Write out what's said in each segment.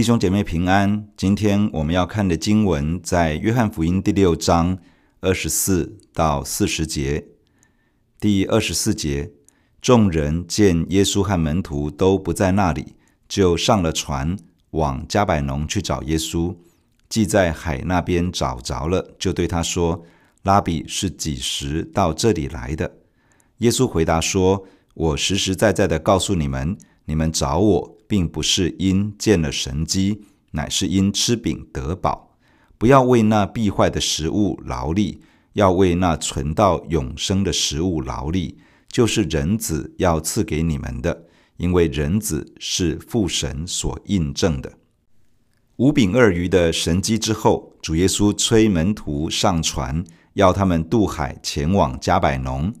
弟兄姐妹平安。今天我们要看的经文在约翰福音第六章二十四到四十节。第二十四节，众人见耶稣和门徒都不在那里，就上了船，往加百农去找耶稣。既在海那边找着了，就对他说：“拉比是几时到这里来的？”耶稣回答说：“我实实在在的告诉你们，你们找我。”并不是因见了神迹，乃是因吃饼得饱。不要为那必坏的食物劳力，要为那存到永生的食物劳力，就是人子要赐给你们的。因为人子是父神所印证的。五饼二鱼的神迹之后，主耶稣催门徒上船，要他们渡海前往加百农。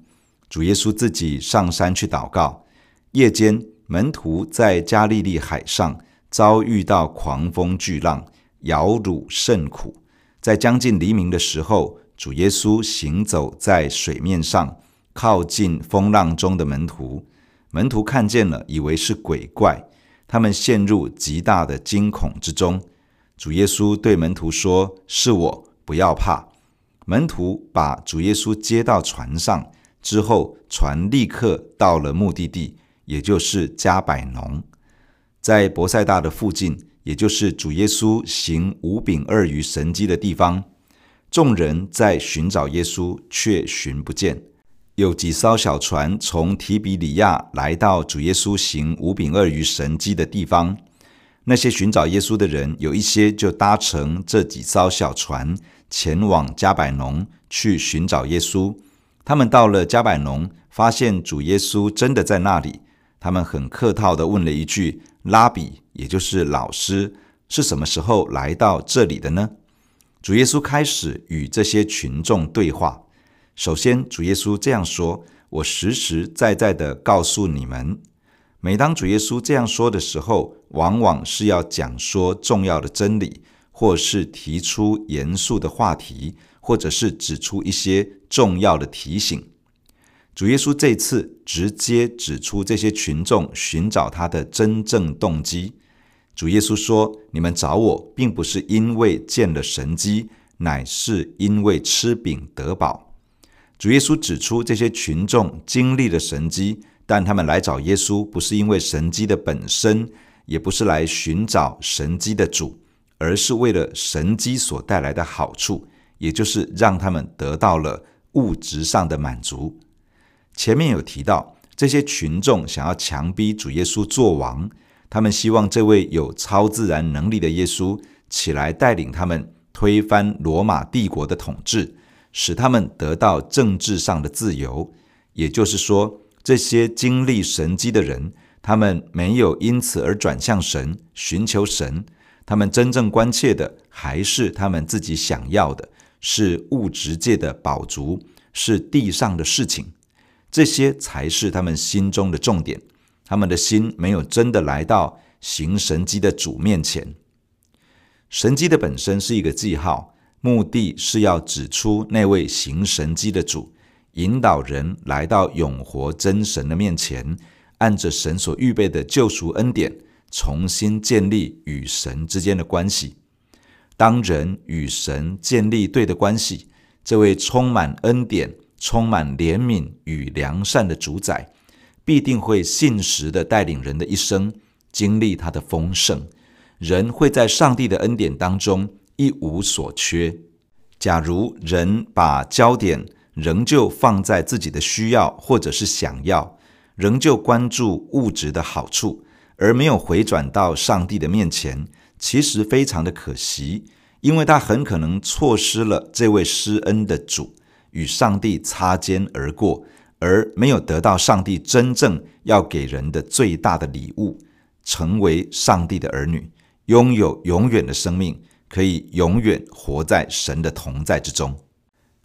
主耶稣自己上山去祷告，夜间。门徒在加利利海上遭遇到狂风巨浪，摇橹甚苦。在将近黎明的时候，主耶稣行走在水面上，靠近风浪中的门徒。门徒看见了，以为是鬼怪，他们陷入极大的惊恐之中。主耶稣对门徒说：“是我，不要怕。”门徒把主耶稣接到船上之后，船立刻到了目的地。也就是迦百农，在伯赛大的附近，也就是主耶稣行五饼二鱼神迹的地方，众人在寻找耶稣，却寻不见。有几艘小船从提比里亚来到主耶稣行五饼二鱼神迹的地方，那些寻找耶稣的人，有一些就搭乘这几艘小船前往迦百农去寻找耶稣。他们到了迦百农，发现主耶稣真的在那里。他们很客套地问了一句：“拉比，也就是老师，是什么时候来到这里的呢？”主耶稣开始与这些群众对话。首先，主耶稣这样说：“我实实在在地告诉你们。”每当主耶稣这样说的时候，往往是要讲说重要的真理，或是提出严肃的话题，或者是指出一些重要的提醒。主耶稣这次直接指出这些群众寻找他的真正动机。主耶稣说：“你们找我，并不是因为见了神迹，乃是因为吃饼得饱。”主耶稣指出这些群众经历了神迹，但他们来找耶稣，不是因为神迹的本身，也不是来寻找神迹的主，而是为了神迹所带来的好处，也就是让他们得到了物质上的满足。前面有提到，这些群众想要强逼主耶稣做王，他们希望这位有超自然能力的耶稣起来带领他们推翻罗马帝国的统治，使他们得到政治上的自由。也就是说，这些经历神迹的人，他们没有因此而转向神，寻求神，他们真正关切的还是他们自己想要的，是物质界的饱足，是地上的事情。这些才是他们心中的重点，他们的心没有真的来到行神迹的主面前。神迹的本身是一个记号，目的是要指出那位行神迹的主，引导人来到永活真神的面前，按着神所预备的救赎恩典，重新建立与神之间的关系。当人与神建立对的关系，这位充满恩典，充满怜悯与良善的主宰，必定会信实的带领人的一生经历他的丰盛。人会在上帝的恩典当中一无所缺。假如人把焦点仍旧放在自己的需要或者是想要，仍旧关注物质的好处，而没有回转到上帝的面前，其实非常的可惜，因为他很可能错失了这位施恩的主。与上帝擦肩而过，而没有得到上帝真正要给人的最大的礼物，成为上帝的儿女，拥有永远的生命，可以永远活在神的同在之中。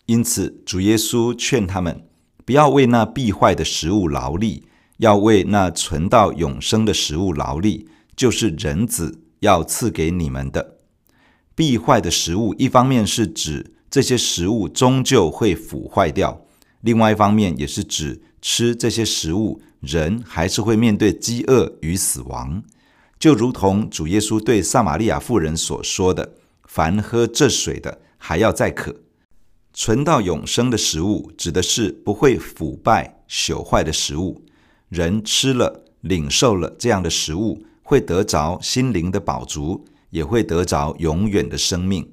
因此，主耶稣劝他们不要为那必坏的食物劳力，要为那存到永生的食物劳力，就是人子要赐给你们的。必坏的食物，一方面是指。这些食物终究会腐坏掉。另外一方面，也是指吃这些食物，人还是会面对饥饿与死亡。就如同主耶稣对撒玛利亚妇人所说的：“凡喝这水的，还要再渴。”存到永生的食物，指的是不会腐败朽坏的食物。人吃了、领受了这样的食物，会得着心灵的饱足，也会得着永远的生命。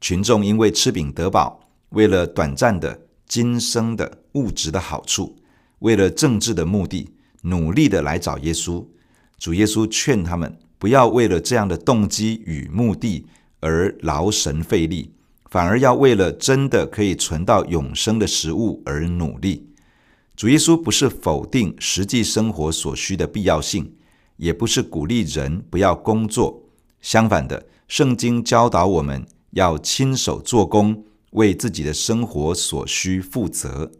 群众因为吃饼得饱，为了短暂的今生的物质的好处，为了政治的目的，努力的来找耶稣。主耶稣劝他们不要为了这样的动机与目的而劳神费力，反而要为了真的可以存到永生的食物而努力。主耶稣不是否定实际生活所需的必要性，也不是鼓励人不要工作。相反的，圣经教导我们要亲手做工，为自己的生活所需负责。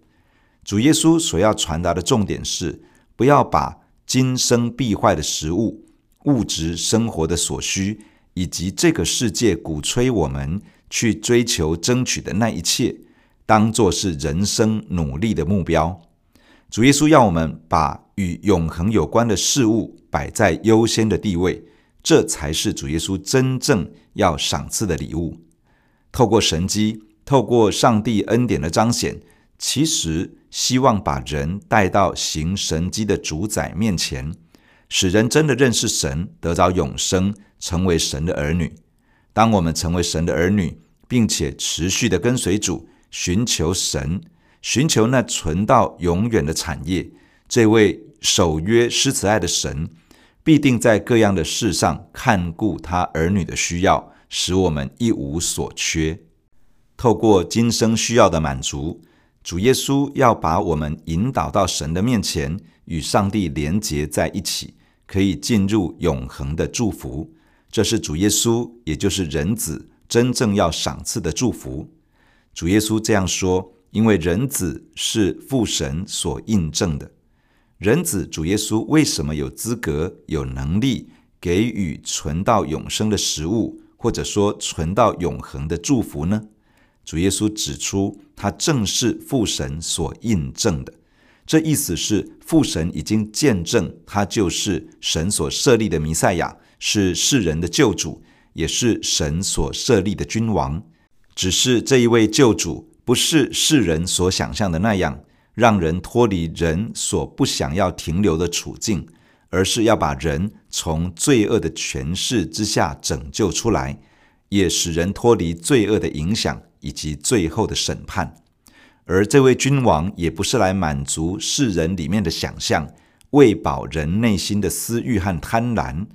主耶稣所要传达的重点是，不要把今生必坏的食物、物质生活的所需，以及这个世界鼓吹我们去追求、争取的那一切，当作是人生努力的目标。主耶稣要我们把与永恒有关的事物摆在优先的地位，这才是主耶稣真正要赏赐的礼物。透过神迹，透过上帝恩典的彰显。其实希望把人带到行神迹的主宰面前，使人真的认识神，得着永生，成为神的儿女。当我们成为神的儿女，并且持续的跟随主，寻求神，寻求那存到永远的产业，这位守约施慈爱的神，必定在各样的事上看顾他儿女的需要，使我们一无所缺。透过今生需要的满足。主耶稣要把我们引导到神的面前，与上帝连结在一起，可以进入永恒的祝福。这是主耶稣，也就是人子真正要赏赐的祝福。主耶稣这样说，因为人子是父神所印证的。人子主耶稣为什么有资格、有能力给予存到永生的食物，或者说存到永恒的祝福呢？主耶稣指出，他正是父神所印证的。这意思是，父神已经见证他就是神所设立的弥赛亚，是世人的救主，也是神所设立的君王。只是这一位救主不是世人所想象的那样，让人脱离人所不想要停留的处境，而是要把人从罪恶的权势之下拯救出来，也使人脱离罪恶的影响。以及最后的审判，而这位君王也不是来满足世人里面的想象，喂饱人内心的私欲和贪婪，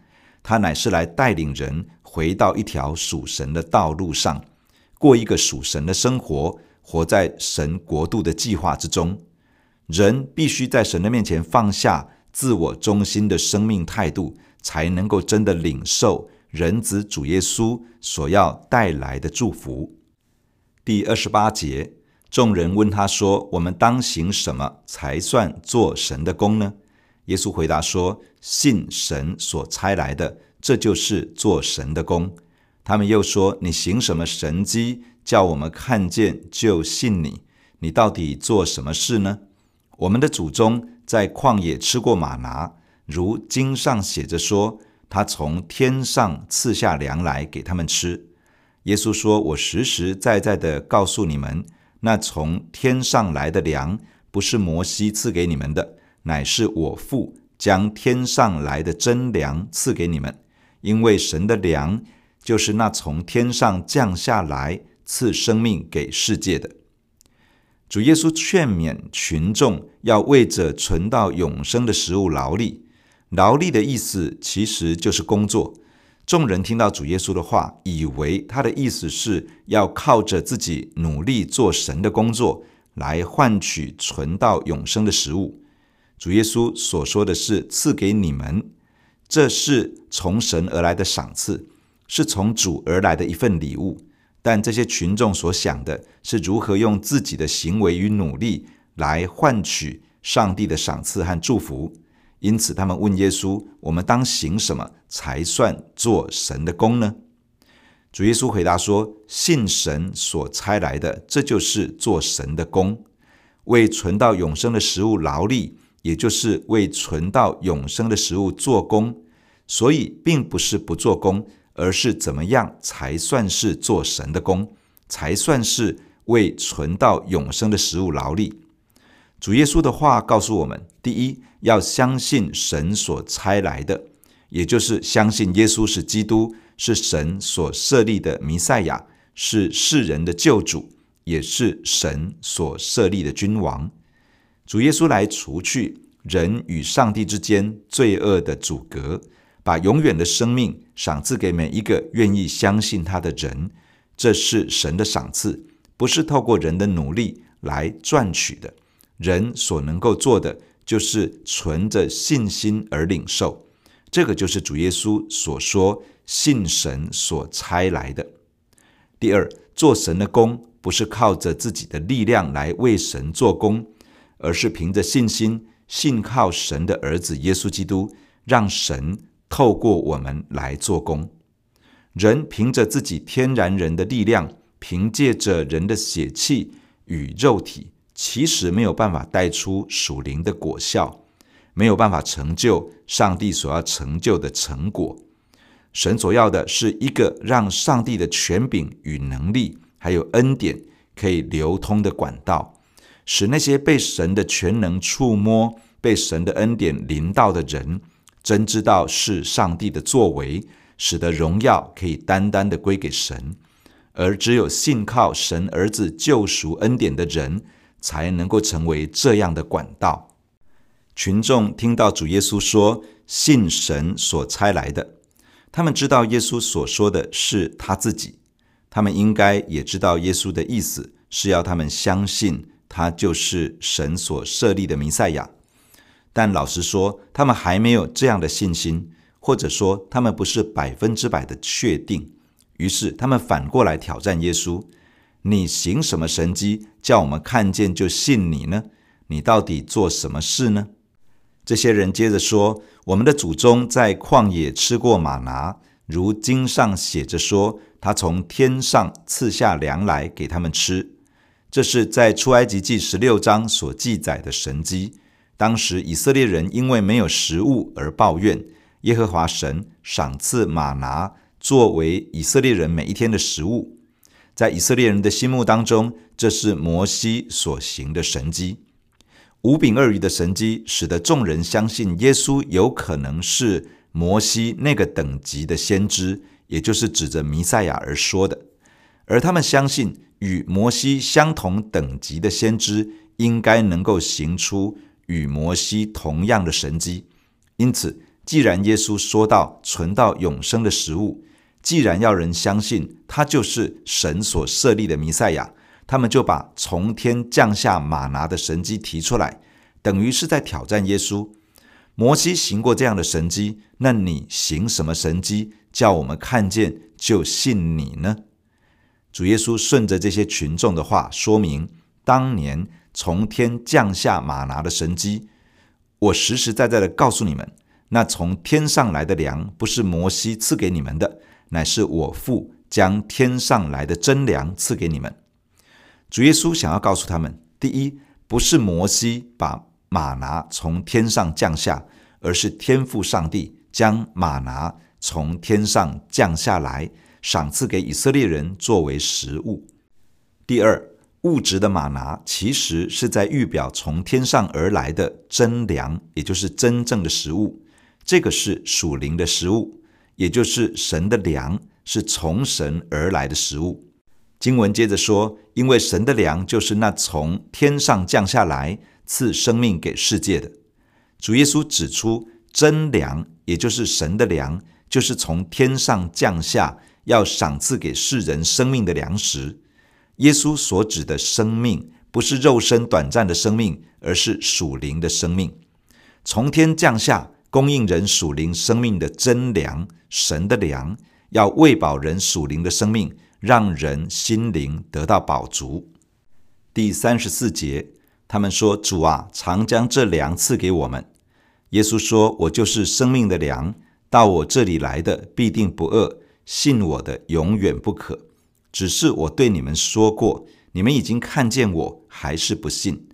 他乃是来带领人回到一条属神的道路上，过一个属神的生活，活在神国度的计划之中。人必须在神的面前放下自我中心的生命态度，才能够真的领受人子主耶稣所要带来的祝福。第二十八节，众人问他说：“我们当行什么才算做神的工呢？”耶稣回答说：“信神所差来的，这就是做神的工。”他们又说：“你行什么神迹，叫我们看见就信你？你到底做什么事呢？”我们的祖宗在旷野吃过马拿，如经上写着说：“他从天上赐下粮来给他们吃。”耶稣说：“我实实在在的告诉你们，那从天上来的粮，不是摩西赐给你们的，乃是我父将天上来的真粮赐给你们。因为神的粮，就是那从天上降下来赐生命给世界的。”主耶稣劝勉群众要为着存到永生的食物劳力，劳力的意思其实就是工作。众人听到主耶稣的话，以为他的意思是要靠着自己努力做神的工作，来换取存到永生的食物。主耶稣所说的是赐给你们，这是从神而来的赏赐，是从主而来的一份礼物。但这些群众所想的是如何用自己的行为与努力来换取上帝的赏赐和祝福。因此，他们问耶稣：“我们当行什么才算做神的工呢？”主耶稣回答说：“信神所差来的，这就是做神的工。为存到永生的食物劳力，也就是为存到永生的食物做工。所以并不是不做工，而是怎么样才算是做神的工，才算是为存到永生的食物劳力。主耶稣的话告诉我们：第一，要相信神所差来的，也就是相信耶稣是基督，是神所设立的弥赛亚，是世人的救主，也是神所设立的君王。主耶稣来除去人与上帝之间罪恶的阻隔，把永远的生命赏赐给每一个愿意相信他的人。这是神的赏赐，不是透过人的努力来赚取的。人所能够做的，就是存着信心而领受。这个就是主耶稣所说信神所差来的。第二，做神的工，不是靠着自己的力量来为神做工，而是凭着信心，信靠神的儿子耶稣基督，让神透过我们来做工。人凭着自己天然人的力量，凭借着人的血气与肉体。其实没有办法带出属灵的果效，没有办法成就上帝所要成就的成果。神所要的是一个让上帝的权柄与能力，还有恩典可以流通的管道，使那些被神的全能触摸、被神的恩典临到的人，真知道是上帝的作为，使得荣耀可以单单的归给神。而只有信靠神儿子救赎恩典的人，才能够成为这样的管道。群众听到主耶稣说“信神所差来的”，他们知道耶稣所说的是他自己，他们应该也知道耶稣的意思是要他们相信他就是神所设立的弥赛亚。但老实说，他们还没有这样的信心，或者说他们不是百分之百的确定。于是他们反过来挑战耶稣。你行什么神迹，叫我们看见就信你呢？你到底做什么事呢？这些人接着说：“我们的祖宗在旷野吃过马拿，如经上写着说，他从天上赐下粮来给他们吃。”这是在出埃及记十六章所记载的神迹。当时以色列人因为没有食物而抱怨，耶和华神赏赐马拿作为以色列人每一天的食物。在以色列人的心目当中，这是摩西所行的神迹。五饼二鱼的神迹，使得众人相信耶稣有可能是摩西那个等级的先知，也就是指着弥赛亚而说的。而他们相信，与摩西相同等级的先知，应该能够行出与摩西同样的神迹。因此，既然耶稣说到存到永生的食物，既然要人相信他就是神所设立的弥赛亚，他们就把从天降下马拿的神迹提出来，等于是在挑战耶稣。摩西行过这样的神迹，那你行什么神迹，叫我们看见就信你呢？主耶稣顺着这些群众的话说明，当年从天降下马拿的神迹，我实实在在的告诉你们，那从天上来的粮不是摩西赐给你们的。乃是我父将天上来的真粮赐给你们。主耶稣想要告诉他们：第一，不是摩西把马拿从天上降下，而是天父上帝将马拿从天上降下来，赏赐给以色列人作为食物。第二，物质的马拿其实是在预表从天上而来的真粮，也就是真正的食物。这个是属灵的食物。也就是神的粮是从神而来的食物。经文接着说，因为神的粮就是那从天上降下来赐生命给世界的。主耶稣指出，真粮也就是神的粮，就是从天上降下要赏赐给世人生命的粮食。耶稣所指的生命，不是肉身短暂的生命，而是属灵的生命，从天降下。供应人属灵生命的真粮，神的粮，要喂饱人属灵的生命，让人心灵得到饱足。第三十四节，他们说：“主啊，常将这粮赐给我们。”耶稣说：“我就是生命的粮，到我这里来的必定不饿，信我的永远不渴。只是我对你们说过，你们已经看见我，还是不信。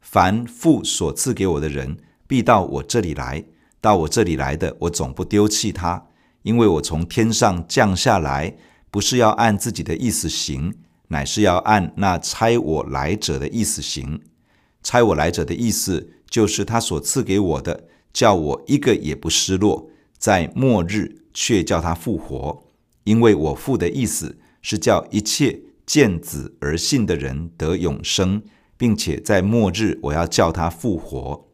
凡父所赐给我的人，必到我这里来。”到我这里来的，我总不丢弃他，因为我从天上降下来，不是要按自己的意思行，乃是要按那差我来者的意思行。差我来者的意思，就是他所赐给我的，叫我一个也不失落，在末日却叫他复活。因为我父的意思是叫一切见子而信的人得永生，并且在末日我要叫他复活。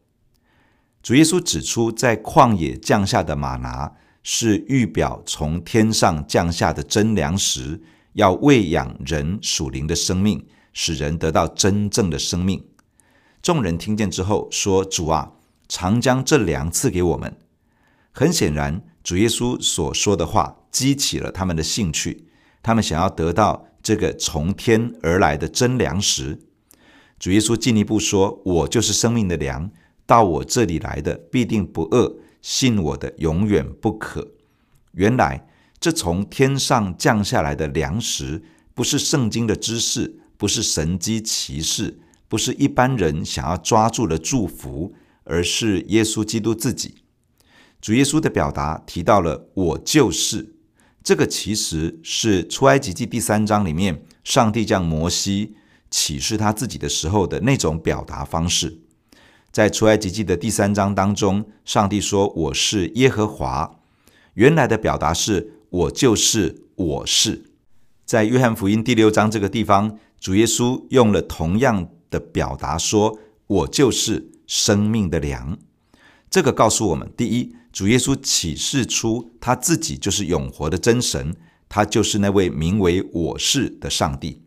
主耶稣指出，在旷野降下的马拿是预表从天上降下的真粮食，要喂养人属灵的生命，使人得到真正的生命。众人听见之后说：“主啊，常将这粮赐给我们。”很显然，主耶稣所说的话激起了他们的兴趣，他们想要得到这个从天而来的真粮食。主耶稣进一步说：“我就是生命的粮，到我这里来的必定不饿，信我的永远不可。”原来，这从天上降下来的粮食，不是圣经的知识，不是神迹奇事，不是一般人想要抓住的祝福，而是耶稣基督自己。主耶稣的表达提到了“我就是”，这个其实是出埃及记第三章里面上帝将摩西启示他自己的时候的那种表达方式。在出埃及记的第三章当中，上帝说：“我是耶和华。”原来的表达是“我就是我是”。在约翰福音第六章这个地方，主耶稣用了同样的表达说：“我就是生命的粮。”这个告诉我们，第一，主耶稣启示出他自己就是永活的真神，他就是那位名为“我是”的上帝。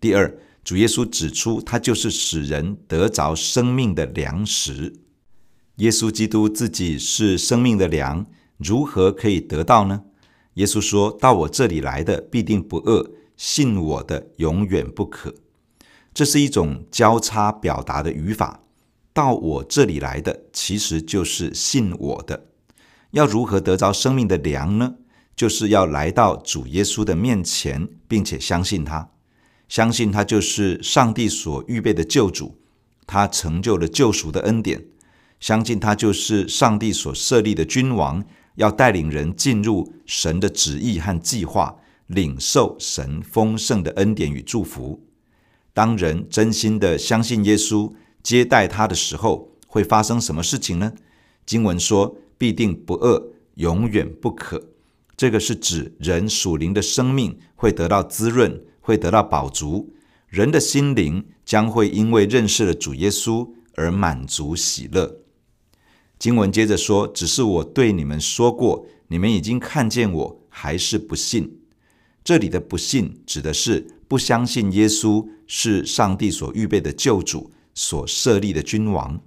第二，主耶稣指出他就是使人得着生命的粮食。耶稣基督自己是生命的粮，如何可以得到呢？耶稣说到：“我这里来的必定不饿，信我的永远不渴。”这是一种交叉表达的语法。到我这里来的，其实就是信我的。要如何得着生命的粮呢？就是要来到主耶稣的面前，并且相信他，相信他就是上帝所预备的救主，他成就了救赎的恩典，相信他就是上帝所设立的君王，要带领人进入神的旨意和计划，领受神丰盛的恩典与祝福。当人真心的相信耶稣，接待他的时候会发生什么事情呢？经文说，必定不饿，永远不渴。这个是指人属灵的生命会得到滋润，会得到饱足。人的心灵将会因为认识了主耶稣而满足喜乐。经文接着说，只是我对你们说过，你们已经看见我，还是不信。这里的不信指的是不相信耶稣是上帝所预备的救主。所设立的君王，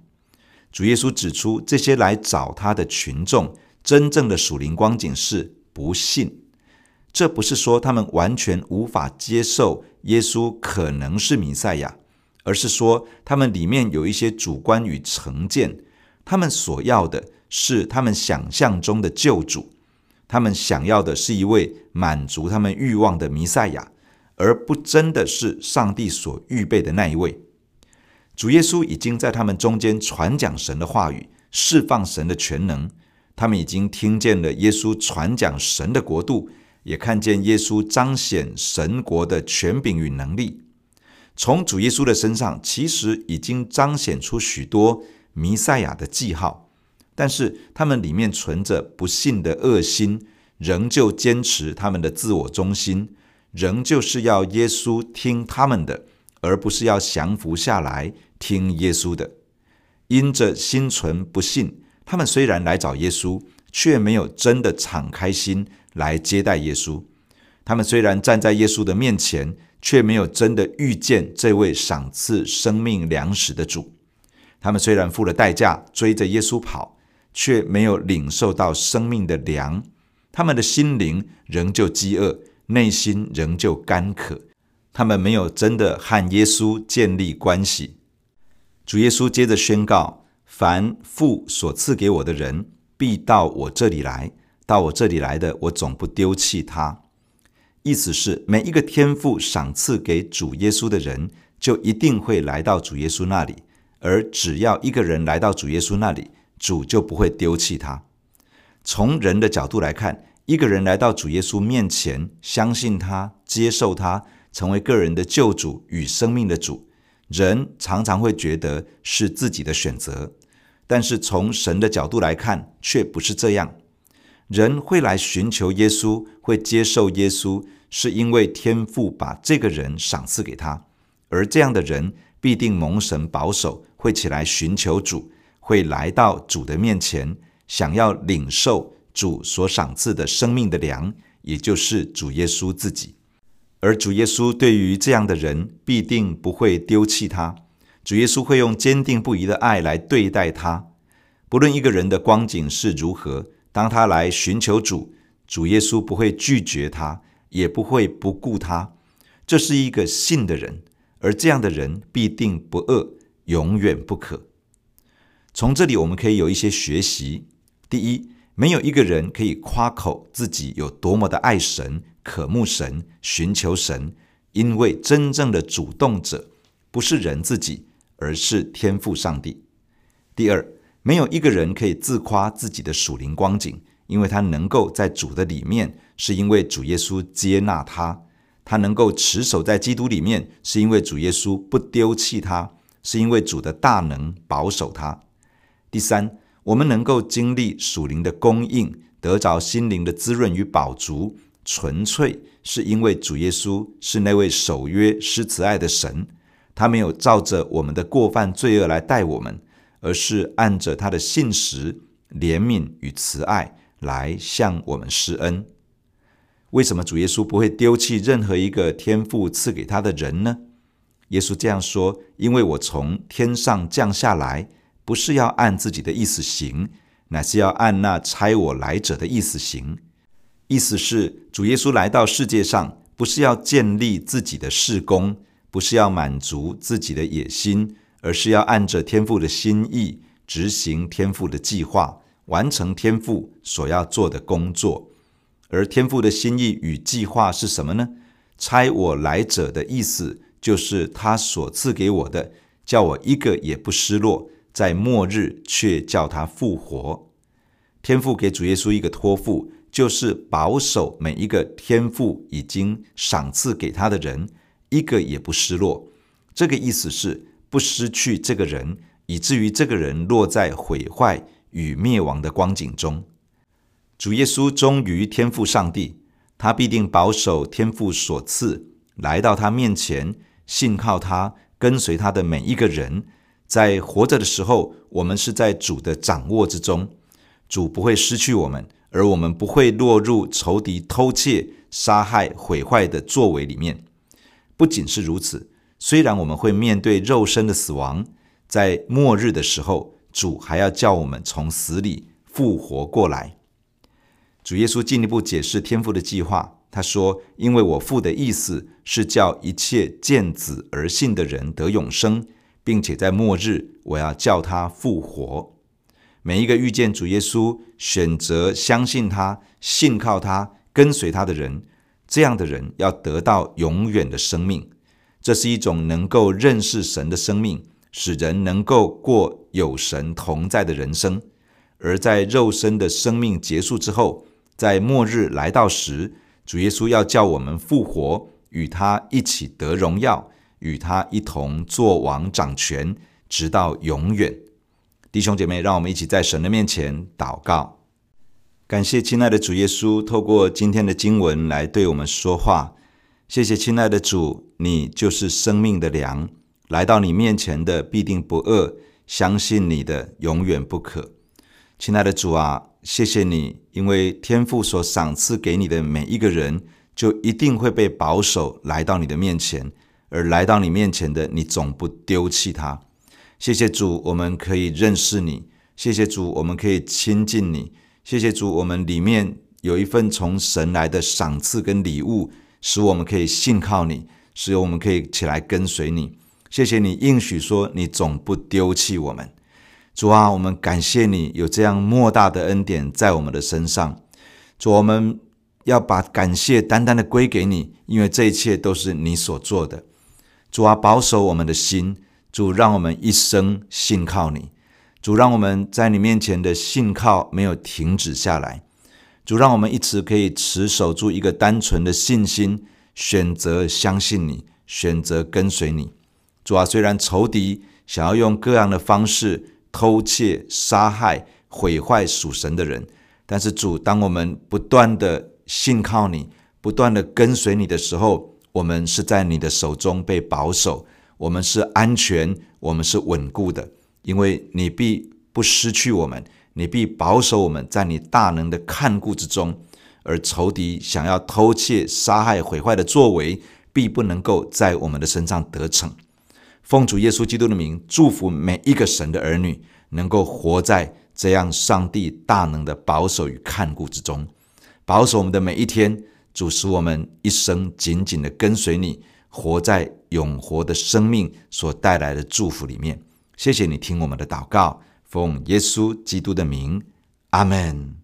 主耶稣指出，这些来找他的群众，真正的属灵光景是不信。这不是说他们完全无法接受耶稣可能是弥赛亚，而是说他们里面有一些主观与成见。他们所要的是他们想象中的救主，他们想要的是一位满足他们欲望的弥赛亚，而不真的是上帝所预备的那一位。主耶稣已经在他们中间传讲神的话语，释放神的全能。他们已经听见了耶稣传讲神的国度，也看见耶稣彰显神国的权柄与能力。从主耶稣的身上，其实已经彰显出许多弥赛亚的记号，但是他们里面存着不信的恶心，仍旧坚持他们的自我中心，仍旧是要耶稣听他们的。而不是要降服下来听耶稣的，因着心存不信，他们虽然来找耶稣，却没有真的敞开心来接待耶稣。他们虽然站在耶稣的面前，却没有真的遇见这位赏赐生命粮食的主。他们虽然付了代价追着耶稣跑，却没有领受到生命的粮。他们的心灵仍旧饥饿，内心仍旧干渴。他们没有真的和耶稣建立关系。主耶稣接着宣告：“凡父所赐给我的人，必到我这里来；到我这里来的，我总不丢弃他。”意思是，每一个天赋赏赐给主耶稣的人，就一定会来到主耶稣那里；而只要一个人来到主耶稣那里，主就不会丢弃他。从人的角度来看，一个人来到主耶稣面前，相信他，接受他，成为个人的救主与生命的主，人常常会觉得是自己的选择。但是从神的角度来看，却不是这样。人会来寻求耶稣，会接受耶稣，是因为天父把这个人赏赐给他，而这样的人必定蒙神保守，会起来寻求主，会来到主的面前，想要领受。主所赏赐的生命的粮，也就是主耶稣自己。而主耶稣对于这样的人，必定不会丢弃他。主耶稣会用坚定不移的爱来对待他。不论一个人的光景是如何，当他来寻求主，主耶稣不会拒绝他，也不会不顾他。这是一个信的人，而这样的人必定不饿，永远不渴。从这里我们可以有一些学习。第一，没有一个人可以夸口自己有多么的爱神、渴慕神、寻求神，因为真正的主动者不是人自己，而是天赋上帝。第二，没有一个人可以自夸自己的属灵光景，因为他能够在主的里面，是因为主耶稣接纳他；他能够持守在基督里面，是因为主耶稣不丢弃他，是因为主的大能保守他。第三。我们能够经历属灵的供应，得着心灵的滋润与饱足，纯粹是因为主耶稣是那位守约施慈爱的神，他没有照着我们的过犯罪恶来待我们，而是按着他的信实、怜悯与慈爱来向我们施恩。为什么主耶稣不会丢弃任何一个天父赐给他的人呢？耶稣这样说：“因为我从天上降下来。”不是要按自己的意思行，乃是要按那差我来者的意思行。意思是，主耶稣来到世界上，不是要建立自己的事工，不是要满足自己的野心，而是要按着天父的心意，执行天父的计划，完成天父所要做的工作。而天父的心意与计划是什么呢？差我来者的意思，就是他所赐给我的，叫我一个也不失落。在末日却叫他复活。天父给主耶稣一个托付，就是保守每一个天父已经赏赐给他的人，一个也不失落。这个意思是不失去这个人，以至于这个人落在毁坏与灭亡的光景中。主耶稣忠于天父上帝，他必定保守天父所赐，来到他面前，信靠他，跟随他的每一个人。在活着的时候，我们是在主的掌握之中，主不会失去我们，而我们不会落入仇敌偷窃、杀害、毁坏的作为里面。不仅是如此，虽然我们会面对肉身的死亡，在末日的时候，主还要叫我们从死里复活过来。主耶稣进一步解释天父的计划，他说：“因为我父的意思是叫一切见子而信的人得永生。”并且在末日，我要叫他复活。每一个遇见主耶稣、选择相信他、信靠他、跟随他的人，这样的人要得到永远的生命。这是一种能够认识神的生命，使人能够过有神同在的人生。而在肉身的生命结束之后，在末日来到时，主耶稣要叫我们复活，与他一起得荣耀。与他一同作王掌权，直到永远。弟兄姐妹，让我们一起在神的面前祷告，感谢亲爱的主耶稣，透过今天的经文来对我们说话。谢谢亲爱的主，你就是生命的粮，来到你面前的必定不饿，相信你的永远不渴。亲爱的主啊，谢谢你，因为天父所赏赐给你的每一个人，就一定会被保守来到你的面前。而来到你面前的，你总不丢弃他。谢谢主，我们可以认识你；谢谢主，我们可以亲近你；谢谢主，我们里面有一份从神来的赏赐跟礼物，使我们可以信靠你，使我们可以起来跟随你。谢谢你应许说，你总不丢弃我们。主啊，我们感谢你有这样莫大的恩典在我们的身上。主，我们要把感谢单单的归给你，因为这一切都是你所做的。主啊，保守我们的心，主让我们一生信靠你。主，让我们在你面前的信靠没有停止下来。主，让我们一直可以持守住一个单纯的信心，选择相信你，选择跟随你。主啊，虽然仇敌想要用各样的方式偷窃、杀害、毁坏属神的人，但是主，当我们不断的信靠你，不断的跟随你的时候，我们是在你的手中被保守，我们是安全，我们是稳固的，因为你必不失去我们。你必保守我们在你大能的看顾之中，而仇敌想要偷窃、杀害、毁坏的作为，必不能够在我们的身上得逞。奉主耶稣基督的名，祝福每一个神的儿女，能够活在这样上帝大能的保守与看顾之中，保守我们的每一天，主使我们一生紧紧的跟随你，活在永活的生命所带来的祝福里面。谢谢你听我们的祷告。奉耶稣基督的名，阿门。